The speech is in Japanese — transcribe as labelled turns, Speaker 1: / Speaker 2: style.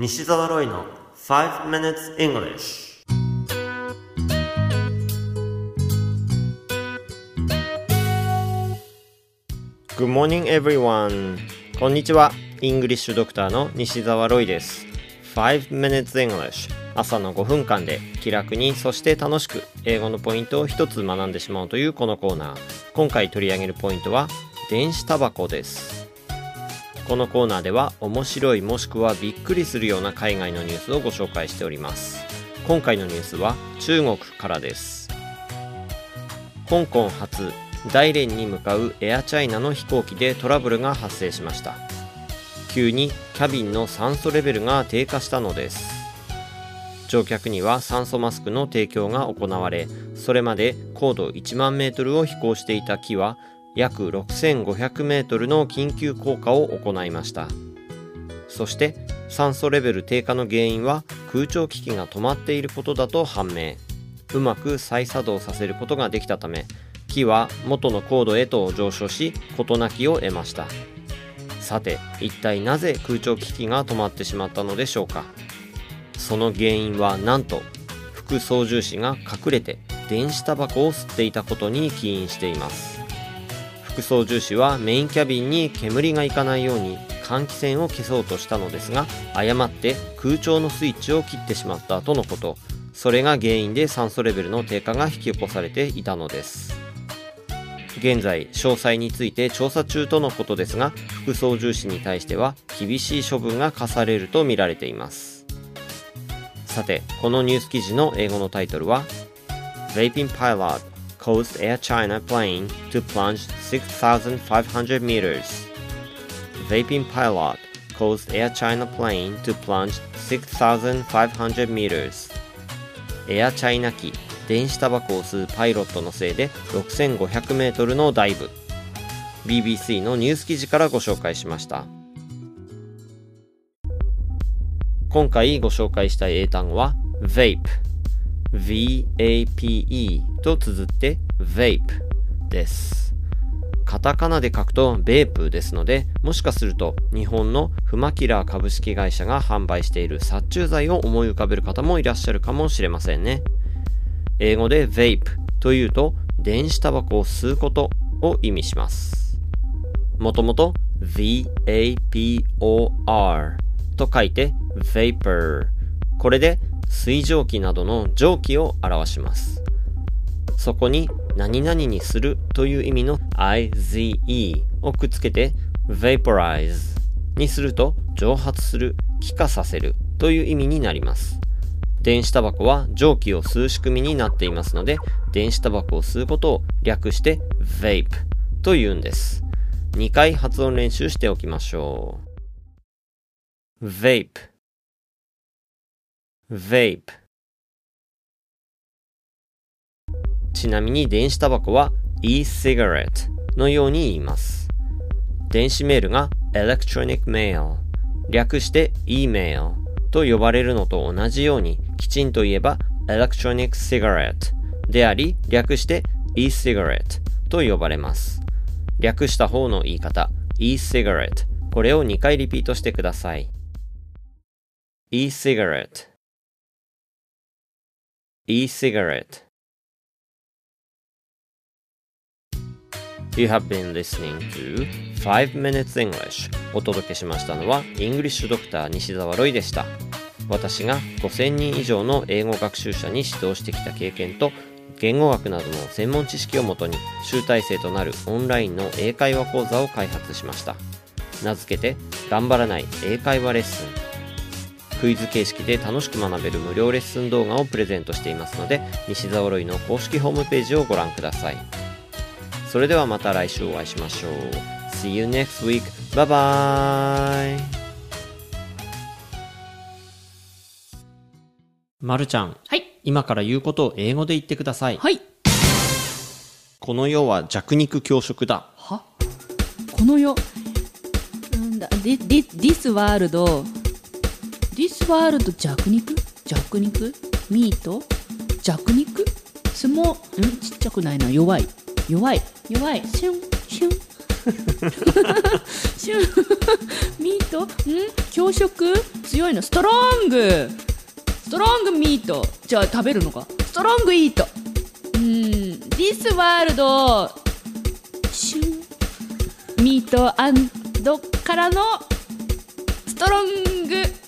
Speaker 1: 西澤ロイの5 minutes English Good morning everyone. こんにちは。イングリッシュドクターの西澤ロイです。5 minutes English 朝の5分間で気楽にそして楽しく英語のポイントを一つ学んでしまうというこのコーナー。今回取り上げるポイントは電子タバコです。このコーナーでは面白いもしくはびっくりするような海外のニュースをご紹介しております。今回のニュースは中国からです。香港発大連に向かうエアチャイナの飛行機でトラブルが発生しました。急にキャビンの酸素レベルが低下したのです。乗客には酸素マスクの提供が行われそれまで高度1万メートルを飛行していた機は約6500メートルの緊急降下を行いました。そして酸素レベル低下の原因は空調機器が止まっていることだと判明。うまく再作動させることができたため機は元の高度へと上昇し事なきを得ました。さて一体なぜ空調機器が止まってしまったのでしょうか。その原因はなんと副操縦士が隠れて電子タバコを吸っていたことに起因しています。副操縦士はメインキャビンに煙がいかないように換気扇を消そうとしたのですが誤って空調のスイッチを切ってしまったとのこと。それが原因で酸素レベルの低下が引き起こされていたのです。現在詳細について調査中とのことですが副操縦士に対しては厳しい処分が課されるとみられています。さてこのニュース記事の英語のタイトルは Vaping Pilot caused Air China plane to plunge 6,500 meters Vaping pilot caused Air China plane to plunge 6,500 meters エアチャイナ機電子タバコを吸うパイロットのせいで6500メートルのダイブ BBC のニュース記事からご紹介しました今回ご紹介した英単語は vape V-A-P-E と綴って vape です。カタカナで書くとベープですのでもしかすると日本のフマキラー株式会社が販売している殺虫剤を思い浮かべる方もいらっしゃるかもしれませんね。英語で vape というと電子タバコを吸うことを意味します。もともと VAPOR と書いて vapor これで水蒸気などの蒸気を表します。そこに何々にするという意味の IZE をくっつけて vaporize にすると蒸発する、気化させるという意味になります。電子タバコは蒸気を吸う仕組みになっていますので電子タバコを吸うことを略して vape と言うんです。2回発音練習しておきましょう。vape vape ちなみに電子タバコは e-cigarette のように言います電子メールが electronic mail 略して e-mail と呼ばれるのと同じようにきちんと言えば electronic cigarette であり略して e-cigarette と呼ばれます略した方の言い方 e-cigarette これを2回リピートしてください e-cigarette e-cigarette. You have been listening to 5 Minutes English. お届けしましたのはイングリッシュドクター西澤ロイでした。私が5000人以上の英語学習者に指導してきた経験と言語学などの専門知識をもとに集大成となるオンラインの英会話講座を開発しました。名付けて頑張らない英会話レッスン。クイズ形式で楽しく学べる無料レッスン動画をプレゼントしていますので西澤ロイの公式ホームページをご覧くださいそれではまた来週お会いしましょう See you next week. Bye bye. まるちゃん、
Speaker 2: はい。
Speaker 1: 今から言うことを英語で言ってください。
Speaker 2: はい。
Speaker 1: この世は弱肉強食だ。
Speaker 2: は？この世、なんだ、this world、this world 弱肉？弱肉？ミート？弱肉？相撲、ん？ちっちゃくないな。弱い。弱い。弱い。シュン、シュン。シュン。ミート？ん？強食？強いの。ストロング！ストロングミート。じゃあ食べるのか？ストロングイート。うん。This world シュン。ミートアンドからのストロング。